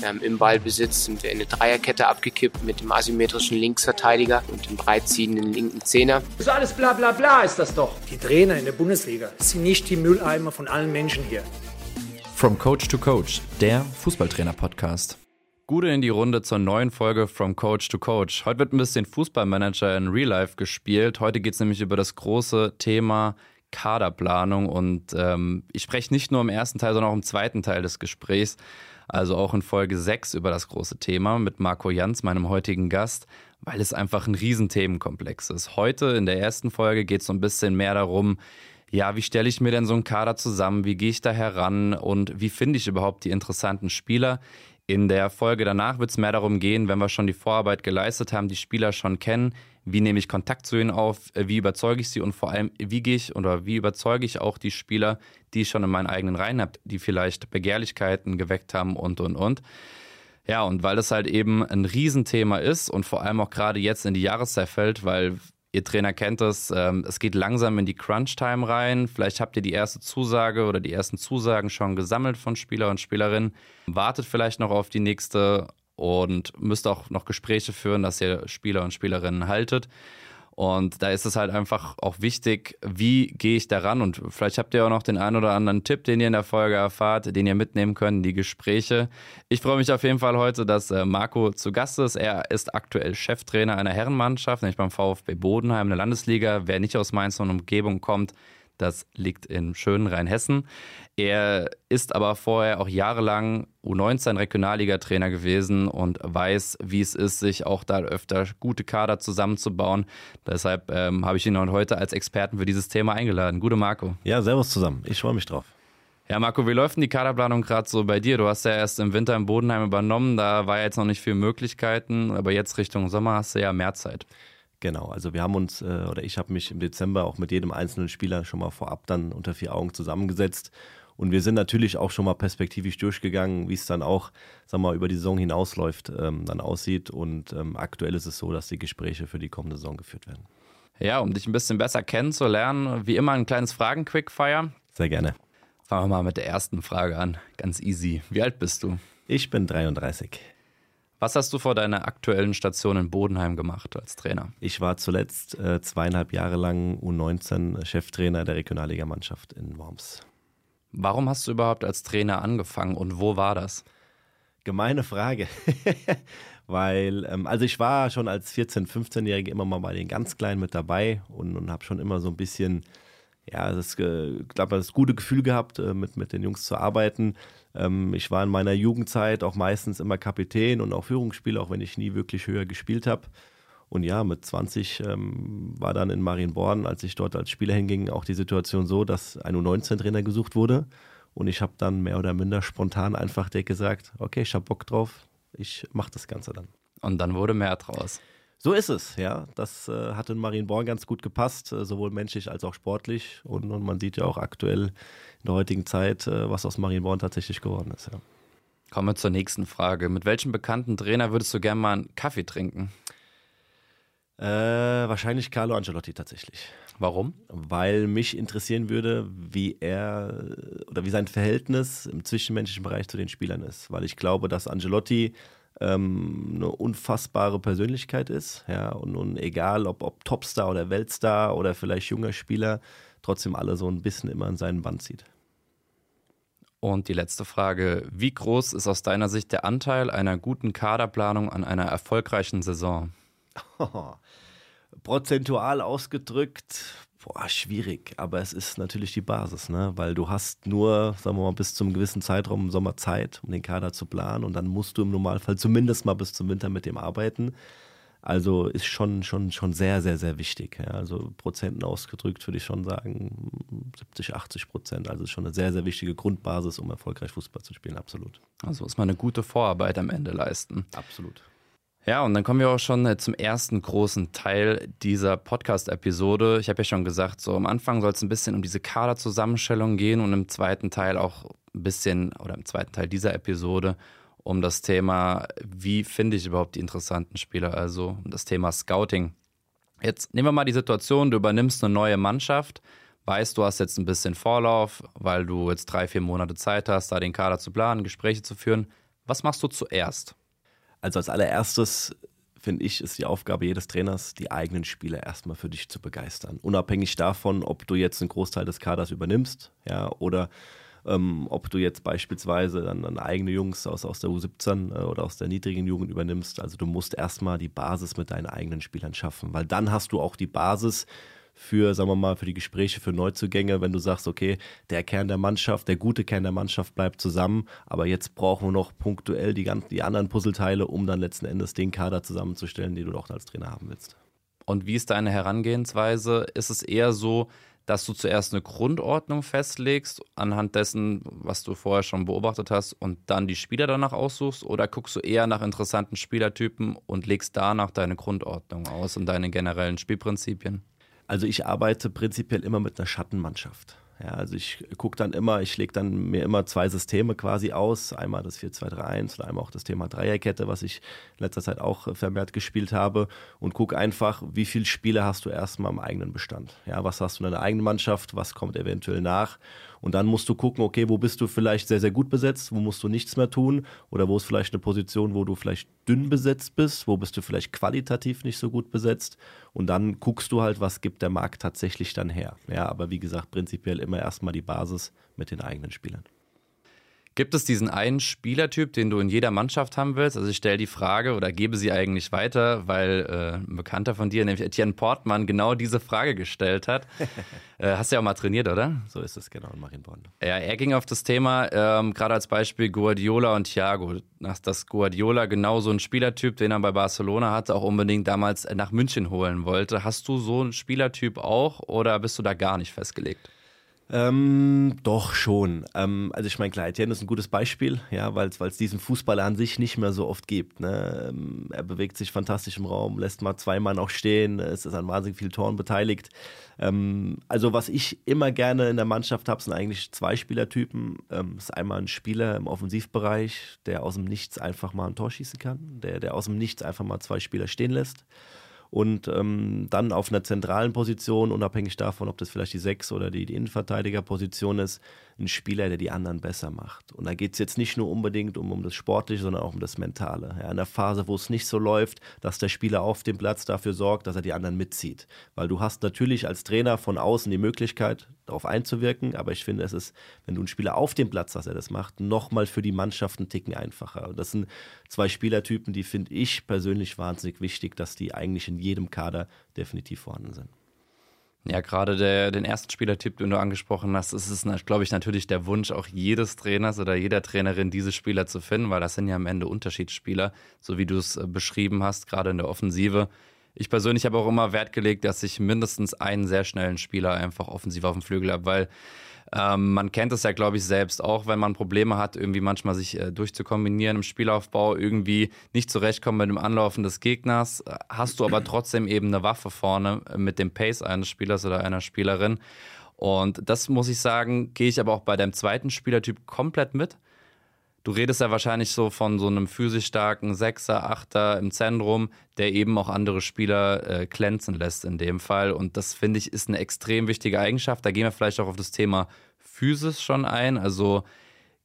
Ähm, Im Ballbesitz sind wir in eine Dreierkette abgekippt mit dem asymmetrischen Linksverteidiger und dem breitziehenden linken Zehner. So alles bla bla bla ist das doch. Die Trainer in der Bundesliga sind nicht die Mülleimer von allen Menschen hier. From Coach to Coach, der Fußballtrainer-Podcast. Gute in die Runde zur neuen Folge From Coach to Coach. Heute wird ein bisschen Fußballmanager in Real Life gespielt. Heute geht es nämlich über das große Thema Kaderplanung und ähm, ich spreche nicht nur im ersten Teil, sondern auch im zweiten Teil des Gesprächs also auch in Folge 6 über das große Thema mit Marco Jans, meinem heutigen Gast, weil es einfach ein Riesenthemenkomplex ist. Heute in der ersten Folge geht es so ein bisschen mehr darum, ja, wie stelle ich mir denn so einen Kader zusammen, wie gehe ich da heran und wie finde ich überhaupt die interessanten Spieler. In der Folge danach wird es mehr darum gehen, wenn wir schon die Vorarbeit geleistet haben, die Spieler schon kennen, wie nehme ich Kontakt zu ihnen auf, äh, wie überzeuge ich sie und vor allem, wie gehe ich oder wie überzeuge ich auch die Spieler, die ich schon in meinen eigenen Reihen habe, die vielleicht Begehrlichkeiten geweckt haben und und und. Ja, und weil das halt eben ein Riesenthema ist und vor allem auch gerade jetzt in die Jahreszeit fällt, weil ihr Trainer kennt es, ähm, es geht langsam in die Crunch-Time rein. Vielleicht habt ihr die erste Zusage oder die ersten Zusagen schon gesammelt von Spieler und Spielerinnen. Wartet vielleicht noch auf die nächste und müsst auch noch Gespräche führen, dass ihr Spieler und Spielerinnen haltet. Und da ist es halt einfach auch wichtig, wie gehe ich daran? Und vielleicht habt ihr auch noch den einen oder anderen Tipp, den ihr in der Folge erfahrt, den ihr mitnehmen könnt, die Gespräche. Ich freue mich auf jeden Fall heute, dass äh, Marco zu Gast ist. Er ist aktuell Cheftrainer einer Herrenmannschaft, nämlich beim VfB Bodenheim in der Landesliga. Wer nicht aus Mainz und Umgebung kommt, das liegt in schönen Rheinhessen. Er ist aber vorher auch jahrelang U19-Regionalliga-Trainer gewesen und weiß, wie es ist, sich auch da öfter gute Kader zusammenzubauen. Deshalb ähm, habe ich ihn heute als Experten für dieses Thema eingeladen. Gute Marco. Ja, servus zusammen. Ich freue mich drauf. Ja, Marco, wie läuft denn die Kaderplanung gerade so bei dir? Du hast ja erst im Winter im Bodenheim übernommen, da war jetzt noch nicht viel Möglichkeiten, aber jetzt Richtung Sommer hast du ja mehr Zeit. Genau, also wir haben uns, äh, oder ich habe mich im Dezember auch mit jedem einzelnen Spieler schon mal vorab dann unter vier Augen zusammengesetzt. Und wir sind natürlich auch schon mal perspektivisch durchgegangen, wie es dann auch, sag mal, über die Saison hinausläuft, ähm, dann aussieht. Und ähm, aktuell ist es so, dass die Gespräche für die kommende Saison geführt werden. Ja, um dich ein bisschen besser kennenzulernen, wie immer ein kleines Fragen-Quickfire. Sehr gerne. Fangen wir mal mit der ersten Frage an. Ganz easy. Wie alt bist du? Ich bin 33. Was hast du vor deiner aktuellen Station in Bodenheim gemacht als Trainer? Ich war zuletzt äh, zweieinhalb Jahre lang U19 Cheftrainer der Regionalligamannschaft in Worms. Warum hast du überhaupt als Trainer angefangen und wo war das? Gemeine Frage. Weil, ähm, also ich war schon als 14-, 15-Jähriger immer mal bei den ganz Kleinen mit dabei und, und habe schon immer so ein bisschen, ja, das, äh, glaube das gute Gefühl gehabt, äh, mit, mit den Jungs zu arbeiten. Ähm, ich war in meiner Jugendzeit auch meistens immer Kapitän und auch Führungsspieler, auch wenn ich nie wirklich höher gespielt habe. Und ja, mit 20 ähm, war dann in Marienborn, als ich dort als Spieler hinging, auch die Situation so, dass ein U19-Trainer gesucht wurde. Und ich habe dann mehr oder minder spontan einfach gesagt, okay, ich habe Bock drauf, ich mache das Ganze dann. Und dann wurde mehr draus. So ist es, ja. Das äh, hat in Marienborn ganz gut gepasst, äh, sowohl menschlich als auch sportlich. Und, und, man sieht ja auch aktuell in der heutigen Zeit, äh, was aus Marienborn tatsächlich geworden ist, ja. Kommen wir zur nächsten Frage. Mit welchem bekannten Trainer würdest du gerne mal einen Kaffee trinken? Äh, wahrscheinlich Carlo Ancelotti tatsächlich. Warum? Weil mich interessieren würde, wie er oder wie sein Verhältnis im zwischenmenschlichen Bereich zu den Spielern ist. Weil ich glaube, dass Ancelotti ähm, eine unfassbare Persönlichkeit ist. Ja, und, und egal, ob, ob Topstar oder Weltstar oder vielleicht junger Spieler, trotzdem alle so ein bisschen immer an seinen Band zieht. Und die letzte Frage: Wie groß ist aus deiner Sicht der Anteil einer guten Kaderplanung an einer erfolgreichen Saison? Oh, prozentual ausgedrückt, boah, schwierig. Aber es ist natürlich die Basis, ne? weil du hast nur, sagen wir mal, bis zum gewissen Zeitraum im Sommer Zeit, um den Kader zu planen. Und dann musst du im Normalfall zumindest mal bis zum Winter mit dem arbeiten. Also ist schon, schon, schon sehr, sehr, sehr wichtig. Ja. Also Prozenten ausgedrückt würde ich schon sagen 70, 80 Prozent. Also ist schon eine sehr, sehr wichtige Grundbasis, um erfolgreich Fußball zu spielen, absolut. Also muss man eine gute Vorarbeit am Ende leisten. Absolut. Ja, und dann kommen wir auch schon äh, zum ersten großen Teil dieser Podcast-Episode. Ich habe ja schon gesagt, so am Anfang soll es ein bisschen um diese Kaderzusammenstellung gehen und im zweiten Teil auch ein bisschen, oder im zweiten Teil dieser Episode, um das Thema, wie finde ich überhaupt die interessanten Spieler, also um das Thema Scouting. Jetzt nehmen wir mal die Situation, du übernimmst eine neue Mannschaft, weißt, du hast jetzt ein bisschen Vorlauf, weil du jetzt drei, vier Monate Zeit hast, da den Kader zu planen, Gespräche zu führen. Was machst du zuerst? Also als allererstes finde ich, ist die Aufgabe jedes Trainers, die eigenen Spieler erstmal für dich zu begeistern. Unabhängig davon, ob du jetzt einen Großteil des Kaders übernimmst, ja, oder ähm, ob du jetzt beispielsweise dann, dann eigene Jungs aus, aus der U17 äh, oder aus der niedrigen Jugend übernimmst. Also du musst erstmal die Basis mit deinen eigenen Spielern schaffen, weil dann hast du auch die Basis für, sagen wir mal, für die Gespräche, für Neuzugänge, wenn du sagst, okay, der Kern der Mannschaft, der gute Kern der Mannschaft bleibt zusammen, aber jetzt brauchen wir noch punktuell die, ganzen, die anderen Puzzleteile, um dann letzten Endes den Kader zusammenzustellen, den du doch als Trainer haben willst. Und wie ist deine Herangehensweise? Ist es eher so, dass du zuerst eine Grundordnung festlegst, anhand dessen, was du vorher schon beobachtet hast, und dann die Spieler danach aussuchst? Oder guckst du eher nach interessanten Spielertypen und legst danach deine Grundordnung aus und deine generellen Spielprinzipien? Also ich arbeite prinzipiell immer mit einer Schattenmannschaft. Ja, also ich gucke dann immer, ich lege dann mir immer zwei Systeme quasi aus. Einmal das 4-2-3-1 und einmal auch das Thema Dreierkette, was ich in letzter Zeit auch vermehrt gespielt habe. Und gucke einfach, wie viele Spiele hast du erstmal im eigenen Bestand. Ja, was hast du in deiner eigenen Mannschaft, was kommt eventuell nach. Und dann musst du gucken, okay, wo bist du vielleicht sehr, sehr gut besetzt, wo musst du nichts mehr tun oder wo ist vielleicht eine Position, wo du vielleicht dünn besetzt bist, wo bist du vielleicht qualitativ nicht so gut besetzt. Und dann guckst du halt, was gibt der Markt tatsächlich dann her. Ja, aber wie gesagt, prinzipiell immer erstmal die Basis mit den eigenen Spielern. Gibt es diesen einen Spielertyp, den du in jeder Mannschaft haben willst? Also ich stelle die Frage oder gebe sie eigentlich weiter, weil äh, ein Bekannter von dir, nämlich Etienne Portmann, genau diese Frage gestellt hat. äh, hast du ja auch mal trainiert, oder? So ist es genau in Marienborn. Ja, er ging auf das Thema, ähm, gerade als Beispiel Guardiola und Thiago. Dass Guardiola genau so ein Spielertyp, den er bei Barcelona hatte, auch unbedingt damals nach München holen wollte. Hast du so einen Spielertyp auch oder bist du da gar nicht festgelegt? Ähm, doch schon. Ähm, also ich meine, klar, Etienne ist ein gutes Beispiel, ja, weil es diesen Fußballer an sich nicht mehr so oft gibt. Ne? Ähm, er bewegt sich fantastisch im Raum, lässt mal zwei Mann auch stehen, es ist an wahnsinnig vielen Toren beteiligt. Ähm, also was ich immer gerne in der Mannschaft habe, sind eigentlich zwei Spielertypen. Ähm, ist einmal ein Spieler im Offensivbereich, der aus dem Nichts einfach mal ein Tor schießen kann, der, der aus dem Nichts einfach mal zwei Spieler stehen lässt und ähm, dann auf einer zentralen Position, unabhängig davon, ob das vielleicht die Sechs oder die, die Innenverteidigerposition ist, ein Spieler, der die anderen besser macht. Und da geht es jetzt nicht nur unbedingt um, um das Sportliche, sondern auch um das Mentale. Ja, in der Phase, wo es nicht so läuft, dass der Spieler auf dem Platz dafür sorgt, dass er die anderen mitzieht. Weil du hast natürlich als Trainer von außen die Möglichkeit, darauf einzuwirken, aber ich finde, es ist, wenn du einen Spieler auf dem Platz hast, der das macht, nochmal für die Mannschaft einen Ticken einfacher. Und das sind zwei Spielertypen, die finde ich persönlich wahnsinnig wichtig, dass die eigentlich in jedem Kader definitiv vorhanden sind. Ja, gerade der, den ersten Spielertyp, den du angesprochen hast, ist es, glaube ich, natürlich der Wunsch auch jedes Trainers oder jeder Trainerin, diese Spieler zu finden, weil das sind ja am Ende Unterschiedsspieler, so wie du es äh, beschrieben hast, gerade in der Offensive. Ich persönlich habe auch immer Wert gelegt, dass ich mindestens einen sehr schnellen Spieler einfach offensiv auf dem Flügel habe, weil ähm, man kennt es ja, glaube ich, selbst auch, wenn man Probleme hat, irgendwie manchmal sich äh, durchzukombinieren im Spielaufbau, irgendwie nicht zurechtkommen mit dem Anlaufen des Gegners, hast du aber trotzdem eben eine Waffe vorne äh, mit dem Pace eines Spielers oder einer Spielerin. Und das muss ich sagen, gehe ich aber auch bei deinem zweiten Spielertyp komplett mit. Du redest ja wahrscheinlich so von so einem physisch starken Sechser, Achter im Zentrum, der eben auch andere Spieler äh, glänzen lässt in dem Fall. Und das finde ich ist eine extrem wichtige Eigenschaft. Da gehen wir vielleicht auch auf das Thema Physis schon ein. Also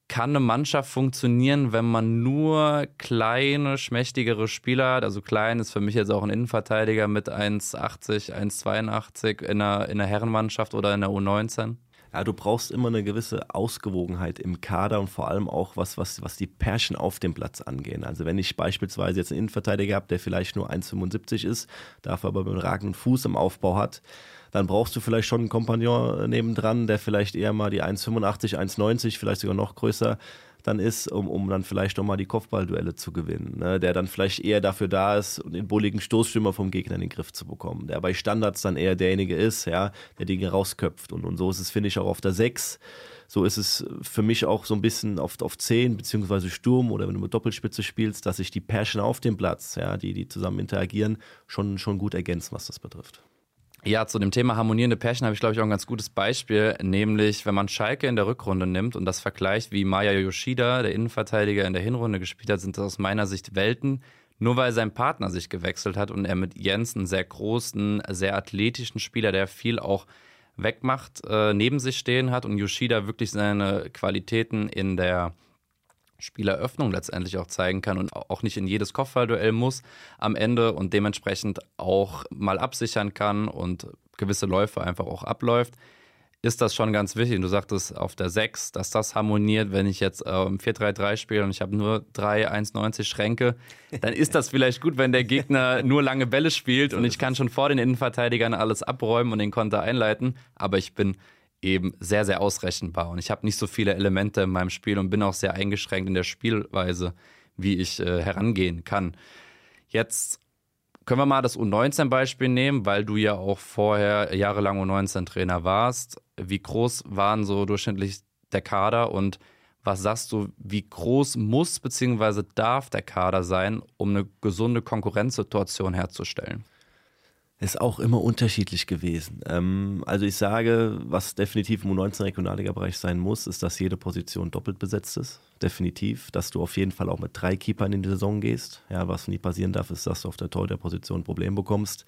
kann eine Mannschaft funktionieren, wenn man nur kleine, schmächtigere Spieler hat? Also klein ist für mich jetzt auch ein Innenverteidiger mit 1,80, 1,82 in einer, in einer Herrenmannschaft oder in der U19? Ja, du brauchst immer eine gewisse Ausgewogenheit im Kader und vor allem auch was, was, was die Pärchen auf dem Platz angehen. Also wenn ich beispielsweise jetzt einen Innenverteidiger habe, der vielleicht nur 1,75 ist, dafür aber einen ragenden Fuß im Aufbau hat, dann brauchst du vielleicht schon einen Kompagnon nebendran, der vielleicht eher mal die 1,85, 1,90, vielleicht sogar noch größer dann ist, um, um dann vielleicht nochmal die Kopfballduelle zu gewinnen. Ne? Der dann vielleicht eher dafür da ist, den bulligen Stoßstürmer vom Gegner in den Griff zu bekommen. Der bei Standards dann eher derjenige ist, ja, der Dinge rausköpft. Und, und so ist es, finde ich, auch auf der 6. So ist es für mich auch so ein bisschen auf, auf 10 beziehungsweise Sturm oder wenn du mit Doppelspitze spielst, dass sich die Passion auf dem Platz, ja, die, die zusammen interagieren, schon, schon gut ergänzen, was das betrifft. Ja, zu dem Thema harmonierende Pärchen habe ich, glaube ich, auch ein ganz gutes Beispiel, nämlich wenn man Schalke in der Rückrunde nimmt und das vergleicht, wie Maya Yoshida, der Innenverteidiger, in der Hinrunde gespielt hat, sind das aus meiner Sicht Welten. Nur weil sein Partner sich gewechselt hat und er mit Jens einen sehr großen, sehr athletischen Spieler, der viel auch wegmacht, äh, neben sich stehen hat und Yoshida wirklich seine Qualitäten in der Spieleröffnung letztendlich auch zeigen kann und auch nicht in jedes Kopfballduell muss am Ende und dementsprechend auch mal absichern kann und gewisse Läufe einfach auch abläuft, ist das schon ganz wichtig. Du sagtest auf der 6, dass das harmoniert, wenn ich jetzt ähm, 4-3-3 spiele und ich habe nur 3 1,90 Schränke, dann ist das vielleicht gut, wenn der Gegner nur lange Bälle spielt und ich kann schon vor den Innenverteidigern alles abräumen und den Konter einleiten, aber ich bin eben sehr, sehr ausrechenbar. Und ich habe nicht so viele Elemente in meinem Spiel und bin auch sehr eingeschränkt in der Spielweise, wie ich äh, herangehen kann. Jetzt können wir mal das U19-Beispiel nehmen, weil du ja auch vorher jahrelang U19-Trainer warst. Wie groß waren so durchschnittlich der Kader und was sagst du, wie groß muss bzw. darf der Kader sein, um eine gesunde Konkurrenzsituation herzustellen? Ist auch immer unterschiedlich gewesen. Ähm, also ich sage, was definitiv im U19-Regionalliga-Bereich sein muss, ist, dass jede Position doppelt besetzt ist. Definitiv. Dass du auf jeden Fall auch mit drei Keepern in die Saison gehst. Ja, was nie passieren darf, ist, dass du auf der Torhüter-Position ein Problem bekommst.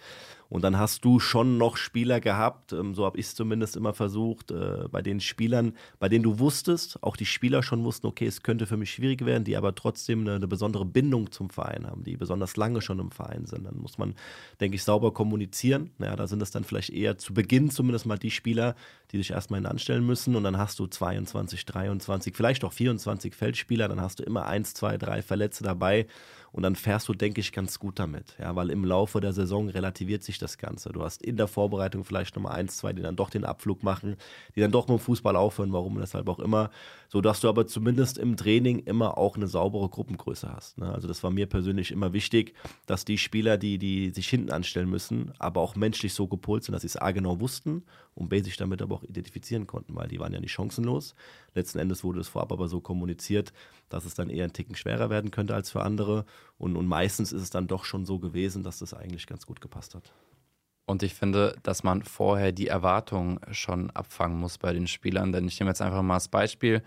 Und dann hast du schon noch Spieler gehabt, ähm, so habe ich es zumindest immer versucht, äh, bei den Spielern, bei denen du wusstest, auch die Spieler schon wussten, okay, es könnte für mich schwierig werden, die aber trotzdem eine, eine besondere Bindung zum Verein haben, die besonders lange schon im Verein sind. Dann muss man, denke ich, sauber kommunizieren. Ja, da sind es dann vielleicht eher zu Beginn zumindest mal die Spieler, die sich erstmal anstellen müssen. Und dann hast du 22, 23, vielleicht auch 24 Feldspieler, dann hast du immer eins, zwei, drei Verletzte dabei. Und dann fährst du, denke ich, ganz gut damit. Ja, weil im Laufe der Saison relativiert sich das Ganze. Du hast in der Vorbereitung vielleicht nochmal eins, zwei, die dann doch den Abflug machen, die dann doch mit dem Fußball aufhören, warum deshalb auch immer. So dass du aber zumindest im Training immer auch eine saubere Gruppengröße hast. Ne? Also das war mir persönlich immer wichtig, dass die Spieler, die, die sich hinten anstellen müssen, aber auch menschlich so gepolt sind, dass sie es A genau wussten und B sich damit aber auch identifizieren konnten, weil die waren ja nicht chancenlos. Letzten Endes wurde es vorab aber so kommuniziert, dass es dann eher ein Ticken schwerer werden könnte als für andere. Und, und meistens ist es dann doch schon so gewesen, dass das eigentlich ganz gut gepasst hat. Und ich finde, dass man vorher die Erwartungen schon abfangen muss bei den Spielern. Denn ich nehme jetzt einfach mal das Beispiel.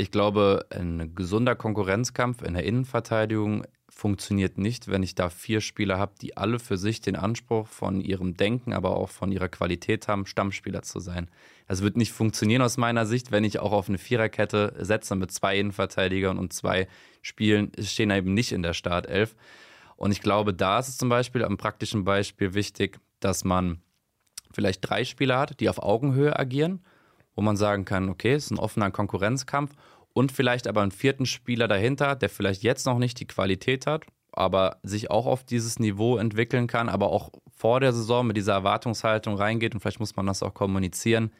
Ich glaube, ein gesunder Konkurrenzkampf in der Innenverteidigung funktioniert nicht, wenn ich da vier Spieler habe, die alle für sich den Anspruch von ihrem Denken, aber auch von ihrer Qualität haben, Stammspieler zu sein. Das wird nicht funktionieren aus meiner Sicht, wenn ich auch auf eine Viererkette setze mit zwei Innenverteidigern und zwei Spielen stehen eben nicht in der Startelf. Und ich glaube, da ist es zum Beispiel am praktischen Beispiel wichtig, dass man vielleicht drei Spieler hat, die auf Augenhöhe agieren, wo man sagen kann, okay, es ist ein offener Konkurrenzkampf und vielleicht aber einen vierten Spieler dahinter, der vielleicht jetzt noch nicht die Qualität hat, aber sich auch auf dieses Niveau entwickeln kann, aber auch vor der Saison mit dieser Erwartungshaltung reingeht und vielleicht muss man das auch kommunizieren,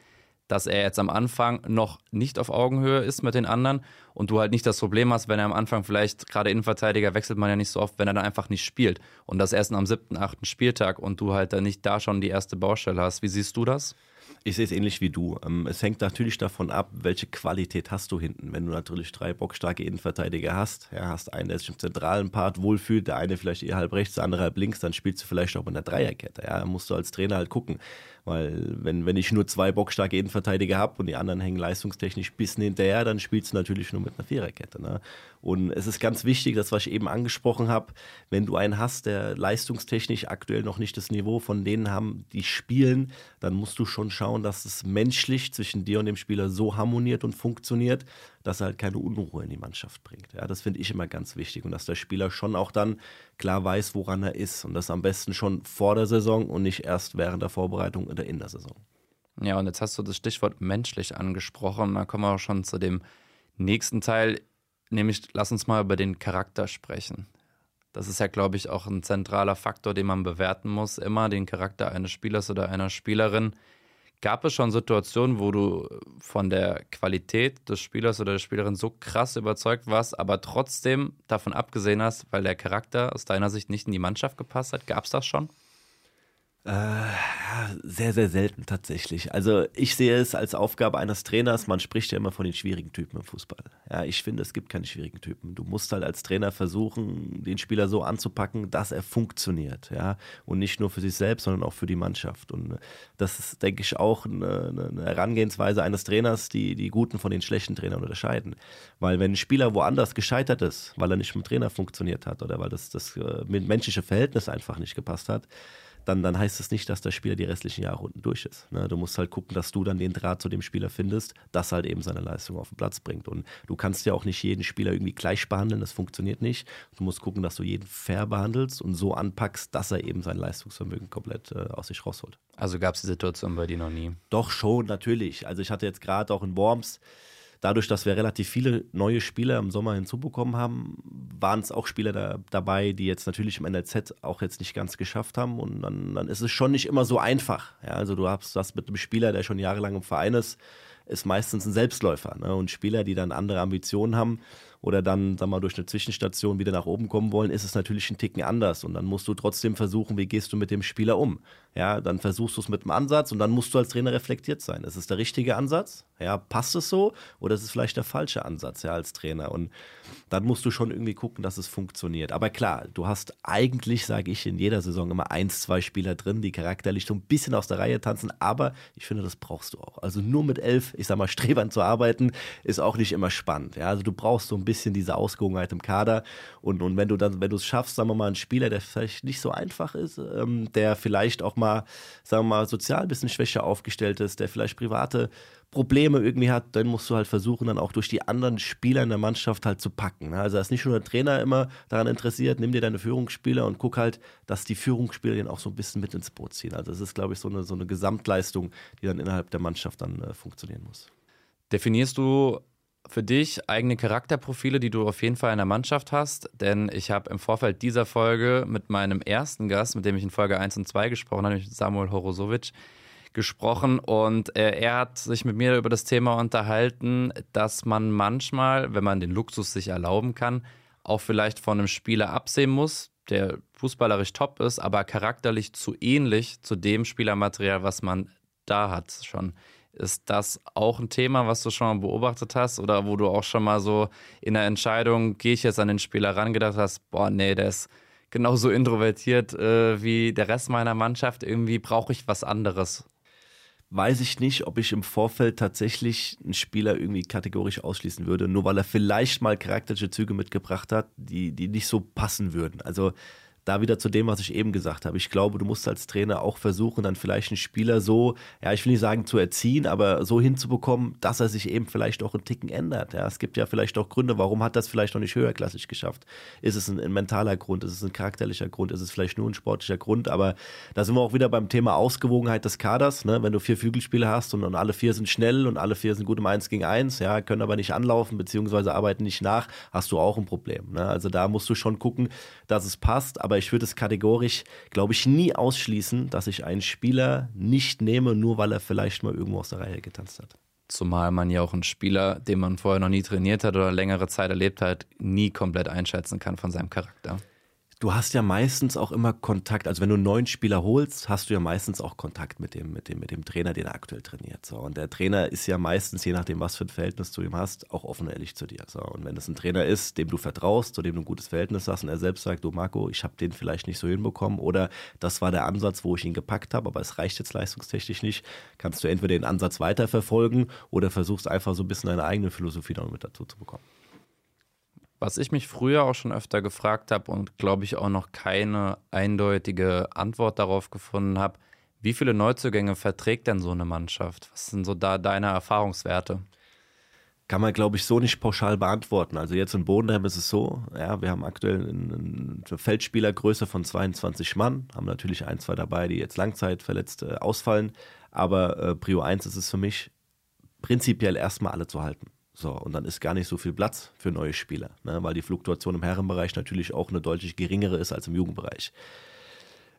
dass er jetzt am Anfang noch nicht auf Augenhöhe ist mit den anderen und du halt nicht das Problem hast, wenn er am Anfang vielleicht, gerade Innenverteidiger wechselt man ja nicht so oft, wenn er dann einfach nicht spielt und das erst am siebten, achten Spieltag und du halt dann nicht da schon die erste Baustelle hast. Wie siehst du das? Ich sehe es ähnlich wie du. Ähm, es hängt natürlich davon ab, welche Qualität hast du hinten. Wenn du natürlich drei bockstarke Innenverteidiger hast, ja, hast einen, der sich im zentralen Part wohlfühlt, der eine vielleicht eher halb rechts, der andere halb links, dann spielst du vielleicht auch in der Dreierkette. Ja, musst du als Trainer halt gucken. Weil wenn, wenn ich nur zwei bockstarke Innenverteidiger habe und die anderen hängen leistungstechnisch bisschen hinterher, dann spielst du natürlich nur mit einer Viererkette. Ne? Und es ist ganz wichtig, das, was ich eben angesprochen habe, wenn du einen hast, der leistungstechnisch aktuell noch nicht das Niveau von denen haben, die spielen, dann musst du schon schauen, dass es menschlich zwischen dir und dem Spieler so harmoniert und funktioniert, dass er halt keine Unruhe in die Mannschaft bringt. Ja, das finde ich immer ganz wichtig und dass der Spieler schon auch dann klar weiß, woran er ist und das am besten schon vor der Saison und nicht erst während der Vorbereitung oder in der Saison. Ja, und jetzt hast du das Stichwort menschlich angesprochen. Da kommen wir auch schon zu dem nächsten Teil, nämlich lass uns mal über den Charakter sprechen. Das ist ja, glaube ich, auch ein zentraler Faktor, den man bewerten muss. Immer den Charakter eines Spielers oder einer Spielerin. Gab es schon Situationen, wo du von der Qualität des Spielers oder der Spielerin so krass überzeugt warst, aber trotzdem davon abgesehen hast, weil der Charakter aus deiner Sicht nicht in die Mannschaft gepasst hat? Gab es das schon? Äh, sehr, sehr selten tatsächlich. Also ich sehe es als Aufgabe eines Trainers, man spricht ja immer von den schwierigen Typen im Fußball. Ja, ich finde, es gibt keine schwierigen Typen. Du musst halt als Trainer versuchen, den Spieler so anzupacken, dass er funktioniert. Ja, und nicht nur für sich selbst, sondern auch für die Mannschaft. Und das ist, denke ich, auch eine, eine Herangehensweise eines Trainers, die die guten von den schlechten Trainern unterscheiden. Weil wenn ein Spieler woanders gescheitert ist, weil er nicht mit dem Trainer funktioniert hat oder weil das, das äh, menschliche Verhältnis einfach nicht gepasst hat, dann, dann heißt es nicht, dass der Spieler die restlichen Jahre unten durch ist. Ne? Du musst halt gucken, dass du dann den Draht zu dem Spieler findest, dass halt eben seine Leistung auf den Platz bringt. Und du kannst ja auch nicht jeden Spieler irgendwie gleich behandeln, das funktioniert nicht. Du musst gucken, dass du jeden fair behandelst und so anpackst, dass er eben sein Leistungsvermögen komplett äh, aus sich rausholt. Also gab es die Situation bei dir noch nie? Doch schon, natürlich. Also ich hatte jetzt gerade auch in Worms dadurch, dass wir relativ viele neue Spieler im Sommer hinzubekommen haben, waren es auch Spieler da, dabei, die jetzt natürlich im NLZ auch jetzt nicht ganz geschafft haben. Und dann, dann ist es schon nicht immer so einfach. Ja, also du hast das mit einem Spieler, der schon jahrelang im Verein ist, ist meistens ein Selbstläufer. Ne? Und Spieler, die dann andere Ambitionen haben, oder dann, sag mal, durch eine Zwischenstation wieder nach oben kommen wollen, ist es natürlich ein Ticken anders. Und dann musst du trotzdem versuchen, wie gehst du mit dem Spieler um. Ja, dann versuchst du es mit einem Ansatz und dann musst du als Trainer reflektiert sein. Ist es der richtige Ansatz? Ja, passt es so? Oder ist es vielleicht der falsche Ansatz, ja, als Trainer? Und dann musst du schon irgendwie gucken, dass es funktioniert. Aber klar, du hast eigentlich, sage ich, in jeder Saison immer eins, zwei Spieler drin, die charakterlich so ein bisschen aus der Reihe tanzen. Aber ich finde, das brauchst du auch. Also nur mit elf, ich sag mal, Strebern zu arbeiten, ist auch nicht immer spannend. Ja, also du brauchst so ein bisschen diese Ausgewogenheit im Kader. Und, und wenn du dann, wenn du es schaffst, sagen wir mal, einen Spieler, der vielleicht nicht so einfach ist, ähm, der vielleicht auch mal, sagen wir mal, sozial ein bisschen schwächer aufgestellt ist, der vielleicht private Probleme irgendwie hat, dann musst du halt versuchen, dann auch durch die anderen Spieler in der Mannschaft halt zu packen. Ne? Also da ist nicht nur der Trainer immer daran interessiert, nimm dir deine Führungsspieler und guck halt, dass die Führungsspieler den auch so ein bisschen mit ins Boot ziehen. Also das ist, glaube ich, so eine, so eine Gesamtleistung, die dann innerhalb der Mannschaft dann äh, funktionieren muss. Definierst du für dich eigene Charakterprofile, die du auf jeden Fall in der Mannschaft hast? Denn ich habe im Vorfeld dieser Folge mit meinem ersten Gast, mit dem ich in Folge 1 und 2 gesprochen habe, nämlich Samuel Horosovic, gesprochen und äh, er hat sich mit mir über das Thema unterhalten, dass man manchmal, wenn man den Luxus sich erlauben kann, auch vielleicht von einem Spieler absehen muss, der fußballerisch top ist, aber charakterlich zu ähnlich zu dem Spielermaterial, was man da hat schon. Ist das auch ein Thema, was du schon mal beobachtet hast oder wo du auch schon mal so in der Entscheidung, gehe ich jetzt an den Spieler ran, gedacht hast, boah, nee, der ist genauso introvertiert äh, wie der Rest meiner Mannschaft, irgendwie brauche ich was anderes? Weiß ich nicht, ob ich im Vorfeld tatsächlich einen Spieler irgendwie kategorisch ausschließen würde, nur weil er vielleicht mal charakterische Züge mitgebracht hat, die, die nicht so passen würden. Also da wieder zu dem, was ich eben gesagt habe. Ich glaube, du musst als Trainer auch versuchen, dann vielleicht einen Spieler so, ja, ich will nicht sagen zu erziehen, aber so hinzubekommen, dass er sich eben vielleicht auch einen Ticken ändert. Ja, es gibt ja vielleicht auch Gründe, warum hat das vielleicht noch nicht höherklassig geschafft? Ist es ein, ein mentaler Grund? Ist es ein charakterlicher Grund? Ist es vielleicht nur ein sportlicher Grund? Aber da sind wir auch wieder beim Thema Ausgewogenheit des Kaders. Ne? Wenn du vier Flügelspieler hast und, und alle vier sind schnell und alle vier sind gut im Eins gegen Eins, ja, können aber nicht anlaufen beziehungsweise arbeiten nicht nach, hast du auch ein Problem. Ne? Also da musst du schon gucken, dass es passt. Aber ich würde es kategorisch, glaube ich, nie ausschließen, dass ich einen Spieler nicht nehme, nur weil er vielleicht mal irgendwo aus der Reihe getanzt hat. Zumal man ja auch einen Spieler, den man vorher noch nie trainiert hat oder längere Zeit erlebt hat, nie komplett einschätzen kann von seinem Charakter du hast ja meistens auch immer Kontakt, also wenn du einen neuen Spieler holst, hast du ja meistens auch Kontakt mit dem, mit dem, mit dem Trainer, den er aktuell trainiert. So. Und der Trainer ist ja meistens, je nachdem, was für ein Verhältnis du ihm hast, auch offen und ehrlich zu dir. So. Und wenn es ein Trainer ist, dem du vertraust, zu dem du ein gutes Verhältnis hast und er selbst sagt, du Marco, ich habe den vielleicht nicht so hinbekommen oder das war der Ansatz, wo ich ihn gepackt habe, aber es reicht jetzt leistungstechnisch nicht, kannst du entweder den Ansatz weiterverfolgen oder versuchst einfach so ein bisschen deine eigene Philosophie noch mit dazu zu bekommen. Was ich mich früher auch schon öfter gefragt habe und glaube ich auch noch keine eindeutige Antwort darauf gefunden habe, wie viele Neuzugänge verträgt denn so eine Mannschaft? Was sind so da deine Erfahrungswerte? Kann man, glaube ich, so nicht pauschal beantworten. Also jetzt in Bodenheim ist es so, ja, wir haben aktuell eine Feldspielergröße von 22 Mann, haben natürlich ein, zwei dabei, die jetzt langzeitverletzt äh, ausfallen, aber äh, Prio 1 ist es für mich, prinzipiell erstmal alle zu halten. So, und dann ist gar nicht so viel Platz für neue Spieler, ne, weil die Fluktuation im Herrenbereich natürlich auch eine deutlich geringere ist als im Jugendbereich.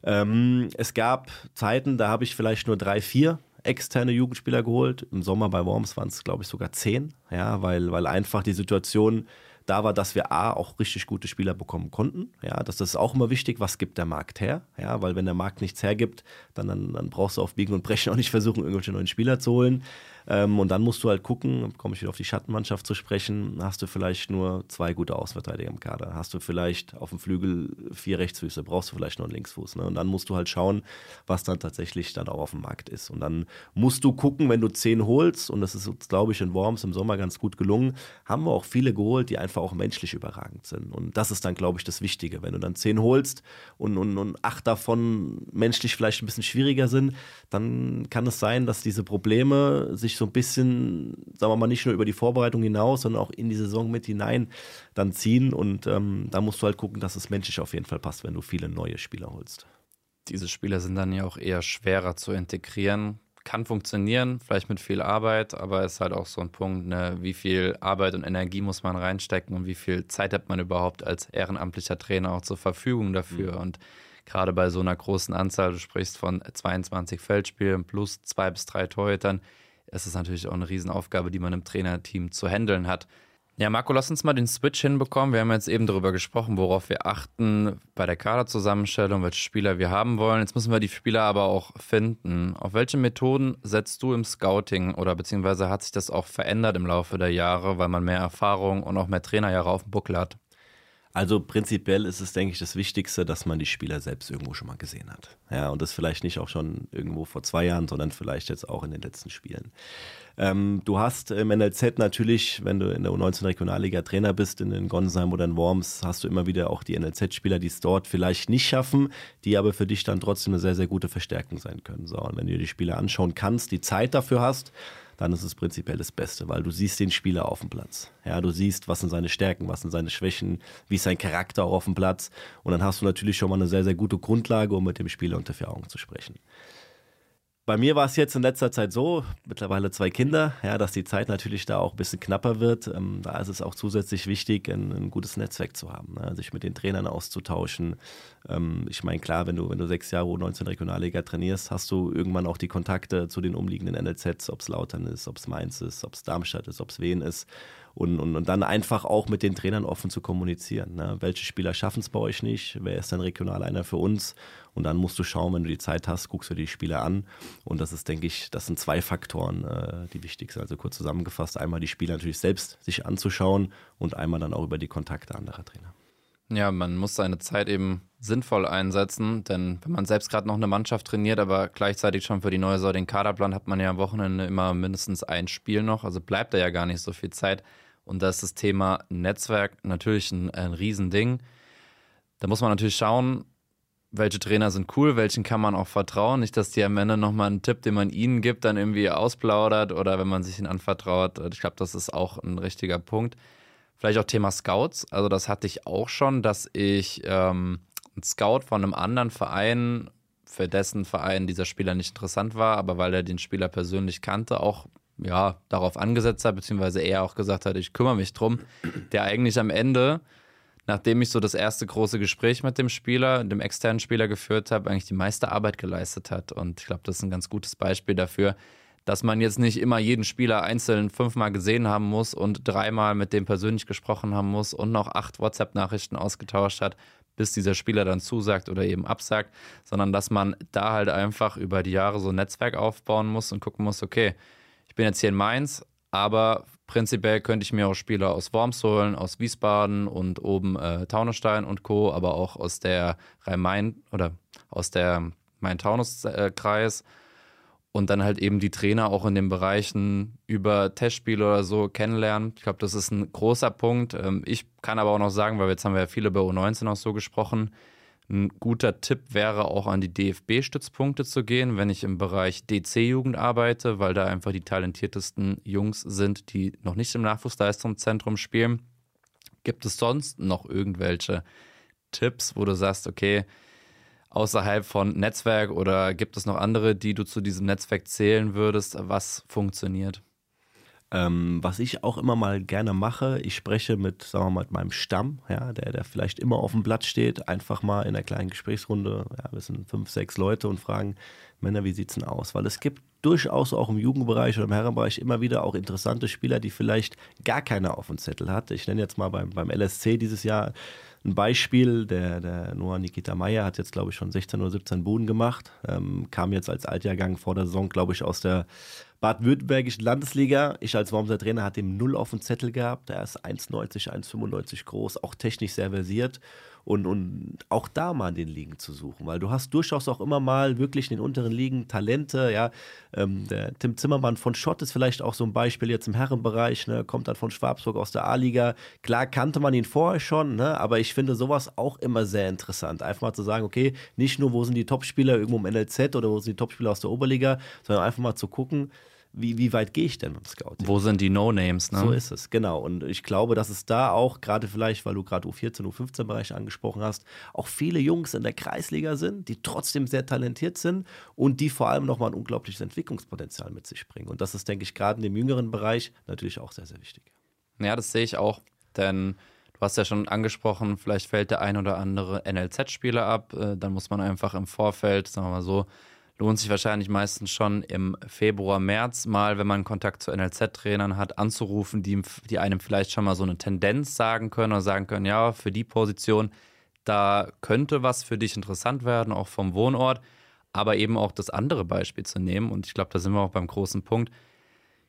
Ähm, es gab Zeiten, da habe ich vielleicht nur drei, vier externe Jugendspieler geholt. Im Sommer bei Worms waren es, glaube ich, sogar zehn, ja, weil, weil einfach die Situation da war, dass wir A, auch richtig gute Spieler bekommen konnten. Ja, das ist auch immer wichtig, was gibt der Markt her? Ja, weil wenn der Markt nichts hergibt, dann, dann, dann brauchst du auf Biegen und Brechen auch nicht versuchen, irgendwelche neuen Spieler zu holen. Ähm, und dann musst du halt gucken, komme ich wieder auf die Schattenmannschaft zu sprechen, hast du vielleicht nur zwei gute Außenverteidiger im Kader, hast du vielleicht auf dem Flügel vier Rechtsfüße, brauchst du vielleicht noch einen Linksfuß. Ne? Und dann musst du halt schauen, was dann tatsächlich dann auch auf dem Markt ist. Und dann musst du gucken, wenn du zehn holst, und das ist uns, glaube ich, in Worms im Sommer ganz gut gelungen, haben wir auch viele geholt, die einfach auch menschlich überragend sind. Und das ist dann, glaube ich, das Wichtige. Wenn du dann zehn holst und, und, und acht davon menschlich vielleicht ein bisschen schwieriger sind, dann kann es sein, dass diese Probleme sich so ein bisschen, sagen wir mal, nicht nur über die Vorbereitung hinaus, sondern auch in die Saison mit hinein dann ziehen. Und ähm, da musst du halt gucken, dass es menschlich auf jeden Fall passt, wenn du viele neue Spieler holst. Diese Spieler sind dann ja auch eher schwerer zu integrieren. Kann funktionieren, vielleicht mit viel Arbeit, aber es ist halt auch so ein Punkt, ne, wie viel Arbeit und Energie muss man reinstecken und wie viel Zeit hat man überhaupt als ehrenamtlicher Trainer auch zur Verfügung dafür. Mhm. Und gerade bei so einer großen Anzahl, du sprichst von 22 Feldspielen plus zwei bis drei Torhütern, ist es natürlich auch eine Riesenaufgabe, die man im Trainerteam zu handeln hat. Ja, Marco, lass uns mal den Switch hinbekommen. Wir haben jetzt eben darüber gesprochen, worauf wir achten bei der Kaderzusammenstellung, welche Spieler wir haben wollen. Jetzt müssen wir die Spieler aber auch finden. Auf welche Methoden setzt du im Scouting oder beziehungsweise hat sich das auch verändert im Laufe der Jahre, weil man mehr Erfahrung und auch mehr Trainerjahre auf dem Buckel hat? Also prinzipiell ist es, denke ich, das Wichtigste, dass man die Spieler selbst irgendwo schon mal gesehen hat. Ja, und das vielleicht nicht auch schon irgendwo vor zwei Jahren, sondern vielleicht jetzt auch in den letzten Spielen. Ähm, du hast im NLZ natürlich, wenn du in der U19 Regionalliga Trainer bist, in den Gonsheim oder in Worms, hast du immer wieder auch die NLZ-Spieler, die es dort vielleicht nicht schaffen, die aber für dich dann trotzdem eine sehr, sehr gute Verstärkung sein können. So, und wenn du dir die Spieler anschauen kannst, die Zeit dafür hast, dann ist es prinzipiell das Beste, weil du siehst den Spieler auf dem Platz. Ja, du siehst, was sind seine Stärken, was sind seine Schwächen, wie ist sein Charakter auch auf dem Platz. Und dann hast du natürlich schon mal eine sehr, sehr gute Grundlage, um mit dem Spieler unter vier Augen zu sprechen. Bei mir war es jetzt in letzter Zeit so, mittlerweile zwei Kinder, ja, dass die Zeit natürlich da auch ein bisschen knapper wird. Ähm, da ist es auch zusätzlich wichtig, ein, ein gutes Netzwerk zu haben, ne? sich mit den Trainern auszutauschen. Ähm, ich meine, klar, wenn du, wenn du sechs Jahre U19 Regionalliga trainierst, hast du irgendwann auch die Kontakte zu den umliegenden NLZs, ob es Lautern ist, ob es Mainz ist, ob es Darmstadt ist, ob es Wien ist und, und, und dann einfach auch mit den Trainern offen zu kommunizieren. Ne? Welche Spieler schaffen es bei euch nicht? Wer ist dann regional einer für uns? Und dann musst du schauen, wenn du die Zeit hast, guckst du die Spieler an. Und das ist, denke ich, das sind zwei Faktoren, äh, die wichtig sind. Also kurz zusammengefasst, einmal die Spieler natürlich selbst sich anzuschauen und einmal dann auch über die Kontakte anderer Trainer. Ja, man muss seine Zeit eben sinnvoll einsetzen, denn wenn man selbst gerade noch eine Mannschaft trainiert, aber gleichzeitig schon für die neue Saison den Kaderplan hat man ja am Wochenende immer mindestens ein Spiel noch, also bleibt da ja gar nicht so viel Zeit. Und da ist das Thema Netzwerk natürlich ein, ein Riesending. Da muss man natürlich schauen, welche Trainer sind cool, welchen kann man auch vertrauen. Nicht, dass die am Ende nochmal einen Tipp, den man ihnen gibt, dann irgendwie ausplaudert oder wenn man sich ihn anvertraut. Ich glaube, das ist auch ein richtiger Punkt. Vielleicht auch Thema Scouts. Also das hatte ich auch schon, dass ich ähm, einen Scout von einem anderen Verein, für dessen Verein dieser Spieler nicht interessant war, aber weil er den Spieler persönlich kannte, auch ja, darauf angesetzt hat, beziehungsweise er auch gesagt hat, ich kümmere mich drum, der eigentlich am Ende, nachdem ich so das erste große Gespräch mit dem Spieler, dem externen Spieler geführt habe, eigentlich die meiste Arbeit geleistet hat. Und ich glaube, das ist ein ganz gutes Beispiel dafür, dass man jetzt nicht immer jeden Spieler einzeln fünfmal gesehen haben muss und dreimal mit dem persönlich gesprochen haben muss und noch acht WhatsApp-Nachrichten ausgetauscht hat, bis dieser Spieler dann zusagt oder eben absagt, sondern dass man da halt einfach über die Jahre so ein Netzwerk aufbauen muss und gucken muss, okay, ich bin jetzt hier in Mainz, aber prinzipiell könnte ich mir auch Spieler aus Worms holen, aus Wiesbaden und oben äh, Taunusstein und Co., aber auch aus der Rhein-Main oder aus der Main-Taunus-Kreis. Äh, und dann halt eben die Trainer auch in den Bereichen über Testspiele oder so kennenlernen. Ich glaube, das ist ein großer Punkt. Ähm, ich kann aber auch noch sagen, weil jetzt haben wir ja viele bei U19 auch so gesprochen, ein guter Tipp wäre auch an die DFB-Stützpunkte zu gehen, wenn ich im Bereich DC-Jugend arbeite, weil da einfach die talentiertesten Jungs sind, die noch nicht im Nachwuchsleistungszentrum spielen. Gibt es sonst noch irgendwelche Tipps, wo du sagst, okay, außerhalb von Netzwerk oder gibt es noch andere, die du zu diesem Netzwerk zählen würdest? Was funktioniert? Ähm, was ich auch immer mal gerne mache, ich spreche mit, sagen wir mal, mit meinem Stamm, ja, der, der vielleicht immer auf dem Blatt steht, einfach mal in einer kleinen Gesprächsrunde, ja, wir sind fünf, sechs Leute und fragen, Männer, wie sieht's denn aus? Weil es gibt durchaus auch im Jugendbereich oder im Herrenbereich immer wieder auch interessante Spieler, die vielleicht gar keiner auf dem Zettel hat. Ich nenne jetzt mal beim, beim LSC dieses Jahr ein Beispiel, der, der Noah Nikita Meyer hat jetzt, glaube ich, schon 16 oder 17 Buden gemacht, ähm, kam jetzt als Altjahrgang vor der Saison, glaube ich, aus der Baden-Württembergischen Landesliga. Ich als Wormser Trainer hatte ihm null auf dem Zettel gehabt. Er ist 1,90, 1,95 groß, auch technisch sehr versiert und, und auch da mal in den Ligen zu suchen, weil du hast durchaus auch immer mal wirklich in den unteren Ligen Talente, ja, ähm, der Tim Zimmermann von Schott ist vielleicht auch so ein Beispiel jetzt im Herrenbereich, ne, kommt dann von Schwabsburg aus der A-Liga, klar kannte man ihn vorher schon, ne, aber ich finde sowas auch immer sehr interessant, einfach mal zu sagen, okay, nicht nur, wo sind die Topspieler irgendwo im NLZ oder wo sind die Topspieler aus der Oberliga, sondern einfach mal zu gucken, wie, wie weit gehe ich denn beim Scouting? Wo sind die No-Names, ne? So ist es, genau. Und ich glaube, dass es da auch, gerade vielleicht, weil du gerade U14, U15-Bereich angesprochen hast, auch viele Jungs in der Kreisliga sind, die trotzdem sehr talentiert sind und die vor allem nochmal ein unglaubliches Entwicklungspotenzial mit sich bringen. Und das ist, denke ich, gerade in dem jüngeren Bereich natürlich auch sehr, sehr wichtig. Ja, das sehe ich auch. Denn du hast ja schon angesprochen, vielleicht fällt der ein oder andere NLZ-Spieler ab. Äh, dann muss man einfach im Vorfeld, sagen wir mal so, lohnt sich wahrscheinlich meistens schon im Februar, März mal, wenn man Kontakt zu NLZ-Trainern hat, anzurufen, die, die einem vielleicht schon mal so eine Tendenz sagen können oder sagen können, ja, für die Position, da könnte was für dich interessant werden, auch vom Wohnort, aber eben auch das andere Beispiel zu nehmen. Und ich glaube, da sind wir auch beim großen Punkt,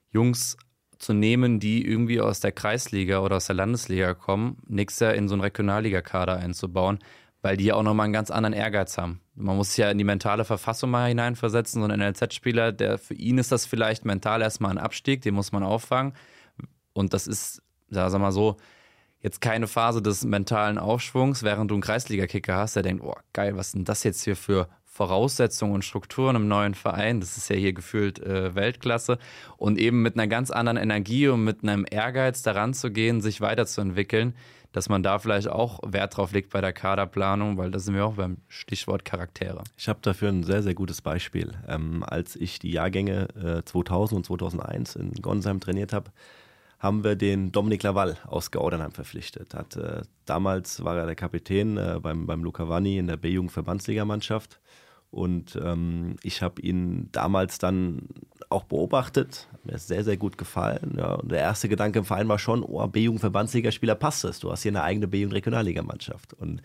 Jungs zu nehmen, die irgendwie aus der Kreisliga oder aus der Landesliga kommen, nächstes Jahr in so einen Regionalligakader einzubauen, weil die ja auch nochmal einen ganz anderen Ehrgeiz haben. Man muss sich ja in die mentale Verfassung mal hineinversetzen. So ein NLZ-Spieler, der für ihn ist das vielleicht mental erstmal ein Abstieg, den muss man auffangen. Und das ist, ja, sag mal so, jetzt keine Phase des mentalen Aufschwungs, während du einen Kreisliga-Kicker hast, der denkt, oh geil, was sind das jetzt hier für Voraussetzungen und Strukturen im neuen Verein. Das ist ja hier gefühlt äh, Weltklasse. Und eben mit einer ganz anderen Energie und mit einem Ehrgeiz daran zu gehen, sich weiterzuentwickeln dass man da vielleicht auch Wert drauf legt bei der Kaderplanung, weil da sind wir auch beim Stichwort Charaktere. Ich habe dafür ein sehr, sehr gutes Beispiel. Ähm, als ich die Jahrgänge äh, 2000 und 2001 in Gonsheim trainiert habe, haben wir den Dominik Laval aus Gaudernheim verpflichtet. Hat, äh, damals war er der Kapitän äh, beim, beim Luca Vanni in der B-Jugend-Verbandsligamannschaft. Und ähm, ich habe ihn damals dann auch beobachtet, hat mir sehr, sehr gut gefallen. Ja. Und der erste Gedanke im Verein war schon, oh, B-Jugend-Verbandsligaspieler passt es. Du hast hier eine eigene B-Jugend-Regionalligamannschaft. Und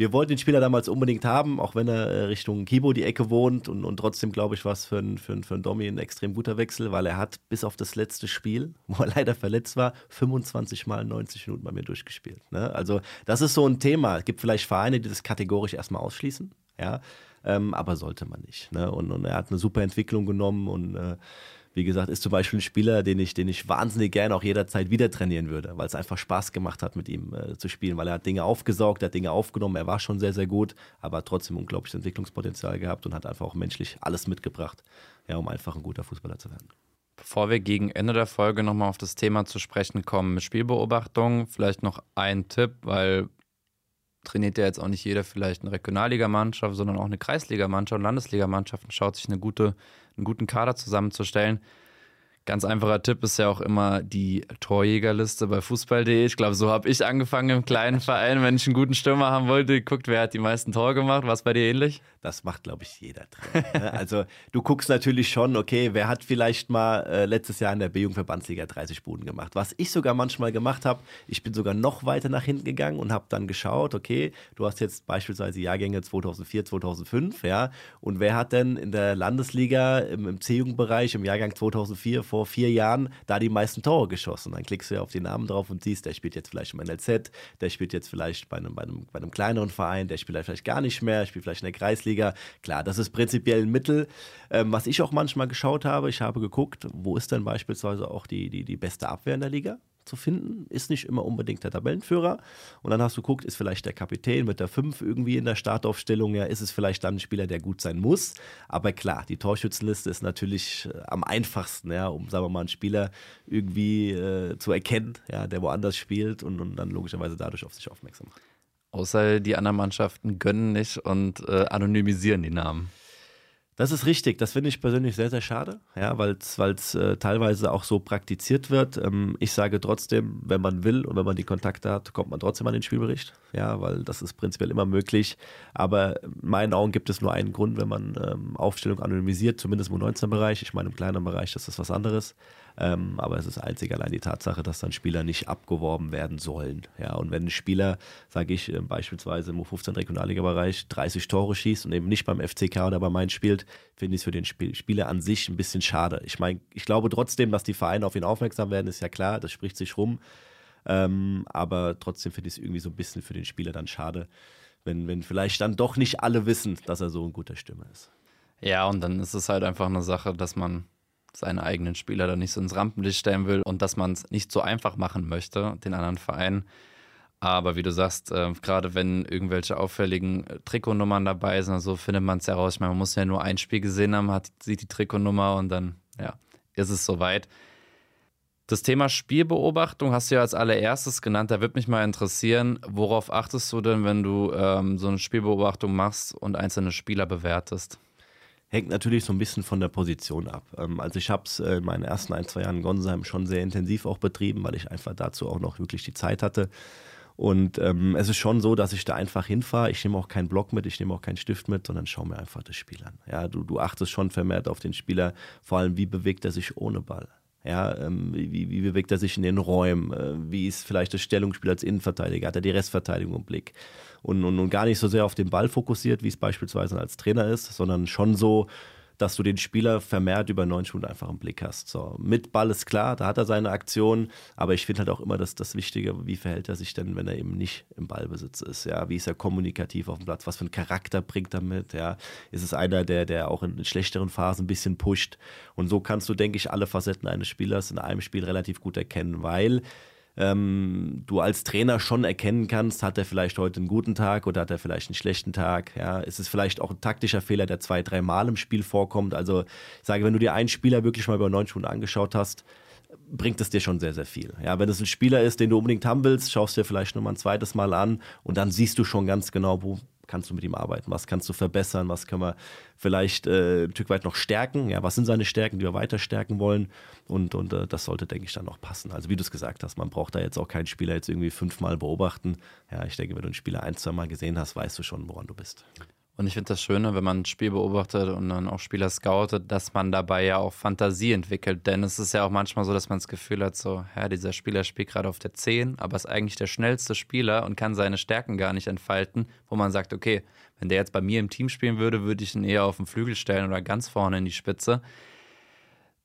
wir wollten den Spieler damals unbedingt haben, auch wenn er äh, Richtung Kibo die Ecke wohnt. Und, und trotzdem, glaube ich, war es für einen für, für Domi ein extrem guter Wechsel, weil er hat bis auf das letzte Spiel, wo er leider verletzt war, 25 mal 90 Minuten bei mir durchgespielt. Ne? Also das ist so ein Thema. Es gibt vielleicht Vereine, die das kategorisch erstmal ausschließen. Ja, ähm, aber sollte man nicht. Ne? Und, und, er hat eine super Entwicklung genommen und äh, wie gesagt, ist zum Beispiel ein Spieler, den ich, den ich wahnsinnig gerne auch jederzeit wieder trainieren würde, weil es einfach Spaß gemacht hat, mit ihm äh, zu spielen, weil er hat Dinge aufgesaugt, er hat Dinge aufgenommen, er war schon sehr, sehr gut, aber hat trotzdem unglaubliches Entwicklungspotenzial gehabt und hat einfach auch menschlich alles mitgebracht, ja, um einfach ein guter Fußballer zu werden. Bevor wir gegen Ende der Folge nochmal auf das Thema zu sprechen kommen Spielbeobachtung, vielleicht noch ein Tipp, weil trainiert ja jetzt auch nicht jeder vielleicht eine Regionalligamannschaft, sondern auch eine Kreisligamannschaft und Landesligamannschaft und schaut sich eine gute, einen guten Kader zusammenzustellen. Ganz einfacher Tipp ist ja auch immer die Torjägerliste bei Fußball.de. Ich glaube, so habe ich angefangen im kleinen Verein. Wenn ich einen guten Stürmer haben wollte, geguckt, wer hat die meisten Tore gemacht. Was bei dir ähnlich? Das macht, glaube ich, jeder drin. Ne? also du guckst natürlich schon, okay, wer hat vielleicht mal äh, letztes Jahr in der B-Jugend-Verbandsliga 30 Buden gemacht. Was ich sogar manchmal gemacht habe, ich bin sogar noch weiter nach hinten gegangen und habe dann geschaut, okay, du hast jetzt beispielsweise Jahrgänge 2004, 2005, ja, und wer hat denn in der Landesliga im, im C-Jugendbereich im Jahrgang 2004 vor vier Jahren da die meisten Tore geschossen. Dann klickst du ja auf die Namen drauf und siehst, der spielt jetzt vielleicht im NLZ, der spielt jetzt vielleicht bei einem, bei einem, bei einem kleineren Verein, der spielt vielleicht gar nicht mehr, spielt vielleicht in der Kreisliga. Klar, das ist prinzipiell ein Mittel. Ähm, was ich auch manchmal geschaut habe, ich habe geguckt, wo ist denn beispielsweise auch die, die, die beste Abwehr in der Liga? Zu finden. Ist nicht immer unbedingt der Tabellenführer. Und dann hast du geguckt, ist vielleicht der Kapitän mit der 5 irgendwie in der Startaufstellung. Ja, ist es vielleicht dann ein Spieler, der gut sein muss. Aber klar, die Torschützenliste ist natürlich äh, am einfachsten, ja, um, sagen wir mal, einen Spieler irgendwie äh, zu erkennen, ja, der woanders spielt und, und dann logischerweise dadurch auf sich aufmerksam macht. Außer die anderen Mannschaften gönnen nicht und äh, anonymisieren die Namen. Das ist richtig. Das finde ich persönlich sehr, sehr schade, ja, weil es äh, teilweise auch so praktiziert wird. Ähm, ich sage trotzdem, wenn man will und wenn man die Kontakte hat, kommt man trotzdem an den Spielbericht, ja, weil das ist prinzipiell immer möglich. Aber in meinen Augen gibt es nur einen Grund, wenn man ähm, Aufstellung anonymisiert, zumindest im U19-Bereich. Ich meine, im kleinen Bereich, das ist was anderes. Ähm, aber es ist einzig allein die Tatsache, dass dann Spieler nicht abgeworben werden sollen. Ja, und wenn ein Spieler, sage ich äh, beispielsweise im U15 Regionalliga-Bereich, 30 Tore schießt und eben nicht beim FCK oder bei Mainz spielt, finde ich es für den Spiel Spieler an sich ein bisschen schade. Ich meine, ich glaube trotzdem, dass die Vereine auf ihn aufmerksam werden, ist ja klar, das spricht sich rum. Ähm, aber trotzdem finde ich es irgendwie so ein bisschen für den Spieler dann schade, wenn, wenn vielleicht dann doch nicht alle wissen, dass er so ein guter Stimme ist. Ja, und dann ist es halt einfach eine Sache, dass man seine eigenen Spieler da nicht so ins Rampenlicht stellen will und dass man es nicht so einfach machen möchte, den anderen Vereinen. Aber wie du sagst, äh, gerade wenn irgendwelche auffälligen äh, Trikotnummern dabei sind, so findet man es ja raus. Ich meine, man muss ja nur ein Spiel gesehen haben, hat, sieht die Trikotnummer und dann ja, ist es soweit. Das Thema Spielbeobachtung hast du ja als allererstes genannt. Da würde mich mal interessieren, worauf achtest du denn, wenn du ähm, so eine Spielbeobachtung machst und einzelne Spieler bewertest? Hängt natürlich so ein bisschen von der Position ab. Ähm, also ich habe es äh, in meinen ersten ein, zwei Jahren in Gonsheim schon sehr intensiv auch betrieben, weil ich einfach dazu auch noch wirklich die Zeit hatte. Und ähm, es ist schon so, dass ich da einfach hinfahre. Ich nehme auch keinen Block mit, ich nehme auch keinen Stift mit, sondern schaue mir einfach das Spiel an. Ja, du, du achtest schon vermehrt auf den Spieler, vor allem wie bewegt er sich ohne Ball. Ja, ähm, wie, wie bewegt er sich in den Räumen? Äh, wie ist vielleicht das Stellungsspiel als Innenverteidiger? Hat er die Restverteidigung im Blick? Und, und, und gar nicht so sehr auf den Ball fokussiert, wie es beispielsweise als Trainer ist, sondern schon so, dass du den Spieler vermehrt über neun Stunden einfach im Blick hast. So, mit Ball ist klar, da hat er seine Aktion, aber ich finde halt auch immer das, das Wichtige, wie verhält er sich denn, wenn er eben nicht im Ballbesitz ist, ja, wie ist er kommunikativ auf dem Platz, was für einen Charakter bringt er mit, ja, ist es einer, der, der auch in schlechteren Phasen ein bisschen pusht? Und so kannst du, denke ich, alle Facetten eines Spielers in einem Spiel relativ gut erkennen, weil ähm, du als Trainer schon erkennen kannst, hat er vielleicht heute einen guten Tag oder hat er vielleicht einen schlechten Tag. Ja, ist es vielleicht auch ein taktischer Fehler, der zwei, drei Mal im Spiel vorkommt. Also ich sage, wenn du dir einen Spieler wirklich mal über neun Stunden angeschaut hast, bringt es dir schon sehr, sehr viel. Ja, wenn es ein Spieler ist, den du unbedingt haben willst, schaust du dir vielleicht nur mal ein zweites Mal an und dann siehst du schon ganz genau, wo kannst du mit ihm arbeiten, was kannst du verbessern, was können wir vielleicht äh, ein Stück weit noch stärken, ja, was sind seine Stärken, die wir weiter stärken wollen und, und äh, das sollte, denke ich, dann noch passen. Also wie du es gesagt hast, man braucht da jetzt auch keinen Spieler jetzt irgendwie fünfmal beobachten. Ja, ich denke, wenn du einen Spieler ein, zwei Mal gesehen hast, weißt du schon, woran du bist. Und ich finde das Schöne, wenn man ein Spiel beobachtet und dann auch Spieler scoutet, dass man dabei ja auch Fantasie entwickelt. Denn es ist ja auch manchmal so, dass man das Gefühl hat, so, ja, dieser Spieler spielt gerade auf der 10, aber ist eigentlich der schnellste Spieler und kann seine Stärken gar nicht entfalten, wo man sagt, okay, wenn der jetzt bei mir im Team spielen würde, würde ich ihn eher auf den Flügel stellen oder ganz vorne in die Spitze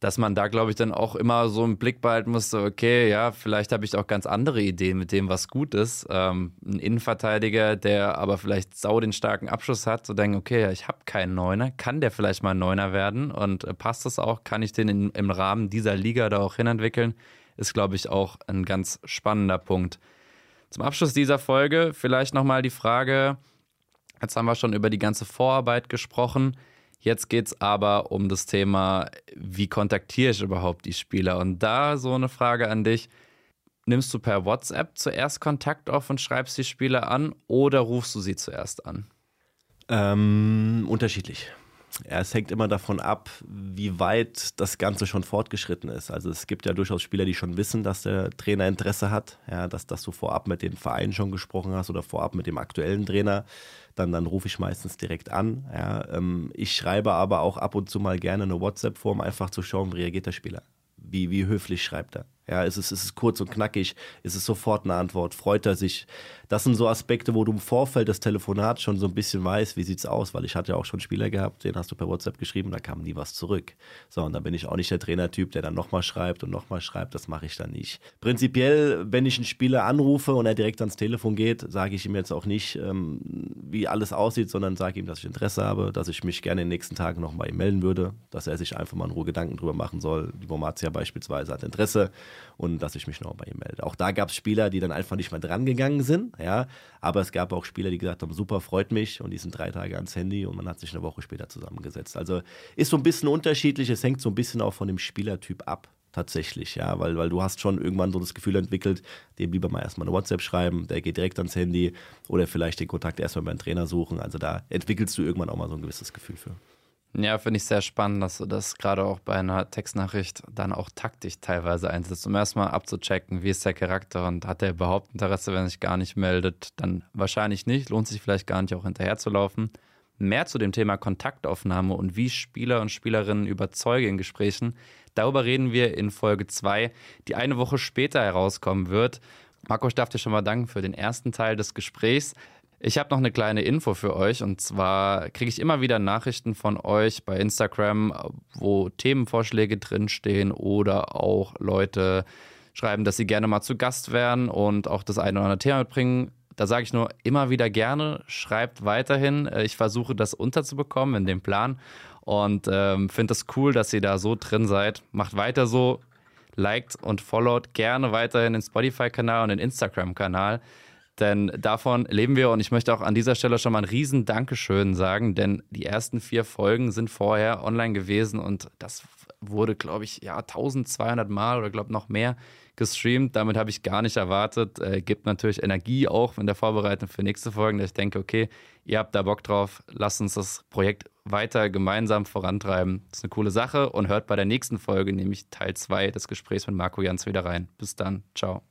dass man da, glaube ich, dann auch immer so im Blick behalten musste, okay, ja, vielleicht habe ich auch ganz andere Ideen mit dem, was gut ist. Ähm, ein Innenverteidiger, der aber vielleicht sau den starken Abschluss hat, so denken, okay, ja, ich habe keinen Neuner, kann der vielleicht mal Neuner werden und äh, passt das auch, kann ich den in, im Rahmen dieser Liga da auch hinentwickeln, ist, glaube ich, auch ein ganz spannender Punkt. Zum Abschluss dieser Folge vielleicht nochmal die Frage, jetzt haben wir schon über die ganze Vorarbeit gesprochen, Jetzt geht es aber um das Thema, wie kontaktiere ich überhaupt die Spieler? Und da so eine Frage an dich. Nimmst du per WhatsApp zuerst Kontakt auf und schreibst die Spieler an oder rufst du sie zuerst an? Ähm, unterschiedlich. Ja, es hängt immer davon ab, wie weit das Ganze schon fortgeschritten ist. Also es gibt ja durchaus Spieler, die schon wissen, dass der Trainer Interesse hat, ja, dass, dass du vorab mit den Vereinen schon gesprochen hast oder vorab mit dem aktuellen Trainer dann, dann rufe ich meistens direkt an. Ja. Ähm, ich schreibe aber auch ab und zu mal gerne eine WhatsApp-Form, einfach zu schauen, wie reagiert der Spieler. Wie, wie höflich schreibt er. Ja, ist es, ist es kurz und knackig? Ist es sofort eine Antwort? Freut er sich? Das sind so Aspekte, wo du im Vorfeld des Telefonats schon so ein bisschen weißt, wie sieht's aus, weil ich hatte ja auch schon Spieler gehabt, den hast du per WhatsApp geschrieben, da kam nie was zurück. So, und da bin ich auch nicht der Trainertyp, der dann nochmal schreibt und nochmal schreibt, das mache ich dann nicht. Prinzipiell, wenn ich einen Spieler anrufe und er direkt ans Telefon geht, sage ich ihm jetzt auch nicht, ähm, wie alles aussieht, sondern sage ihm, dass ich Interesse habe, dass ich mich gerne in den nächsten Tagen noch bei ihm melden würde, dass er sich einfach mal in Ruhe Gedanken drüber machen soll. Die Bomatia beispielsweise hat Interesse und dass ich mich noch bei ihm melde. Auch da gab es Spieler, die dann einfach nicht mehr dran gegangen sind, ja, aber es gab auch Spieler, die gesagt haben, super, freut mich und die sind drei Tage ans Handy und man hat sich eine Woche später zusammengesetzt. Also ist so ein bisschen unterschiedlich, es hängt so ein bisschen auch von dem Spielertyp ab tatsächlich, ja, weil, weil du hast schon irgendwann so das Gefühl entwickelt, dem lieber mal erstmal eine WhatsApp schreiben, der geht direkt ans Handy oder vielleicht den Kontakt erstmal beim Trainer suchen. Also da entwickelst du irgendwann auch mal so ein gewisses Gefühl für. Ja, finde ich sehr spannend, dass du das gerade auch bei einer Textnachricht dann auch taktisch teilweise einsetzt, um erstmal abzuchecken, wie ist der Charakter und hat er überhaupt Interesse, wenn er sich gar nicht meldet, dann wahrscheinlich nicht, lohnt sich vielleicht gar nicht auch hinterher zu laufen. mehr zu dem Thema Kontaktaufnahme und wie Spieler und Spielerinnen überzeugen in Gesprächen. Darüber reden wir in Folge 2, die eine Woche später herauskommen wird. Marco, ich darf dir schon mal danken für den ersten Teil des Gesprächs. Ich habe noch eine kleine Info für euch und zwar kriege ich immer wieder Nachrichten von euch bei Instagram, wo Themenvorschläge drinstehen oder auch Leute schreiben, dass sie gerne mal zu Gast wären und auch das eine oder andere Thema mitbringen. Da sage ich nur immer wieder gerne, schreibt weiterhin. Äh, ich versuche das unterzubekommen in dem Plan und ähm, finde es das cool, dass ihr da so drin seid. Macht weiter so, liked und followt gerne weiterhin den Spotify-Kanal und den Instagram-Kanal. Denn davon leben wir und ich möchte auch an dieser Stelle schon mal ein riesen Dankeschön sagen, denn die ersten vier Folgen sind vorher online gewesen und das wurde, glaube ich, ja 1200 Mal oder glaube noch mehr gestreamt. Damit habe ich gar nicht erwartet. Äh, gibt natürlich Energie auch in der Vorbereitung für nächste Folgen, dass ich denke, okay, ihr habt da Bock drauf, lasst uns das Projekt weiter gemeinsam vorantreiben. Das ist eine coole Sache und hört bei der nächsten Folge, nämlich Teil 2 des Gesprächs mit Marco Jans wieder rein. Bis dann. Ciao.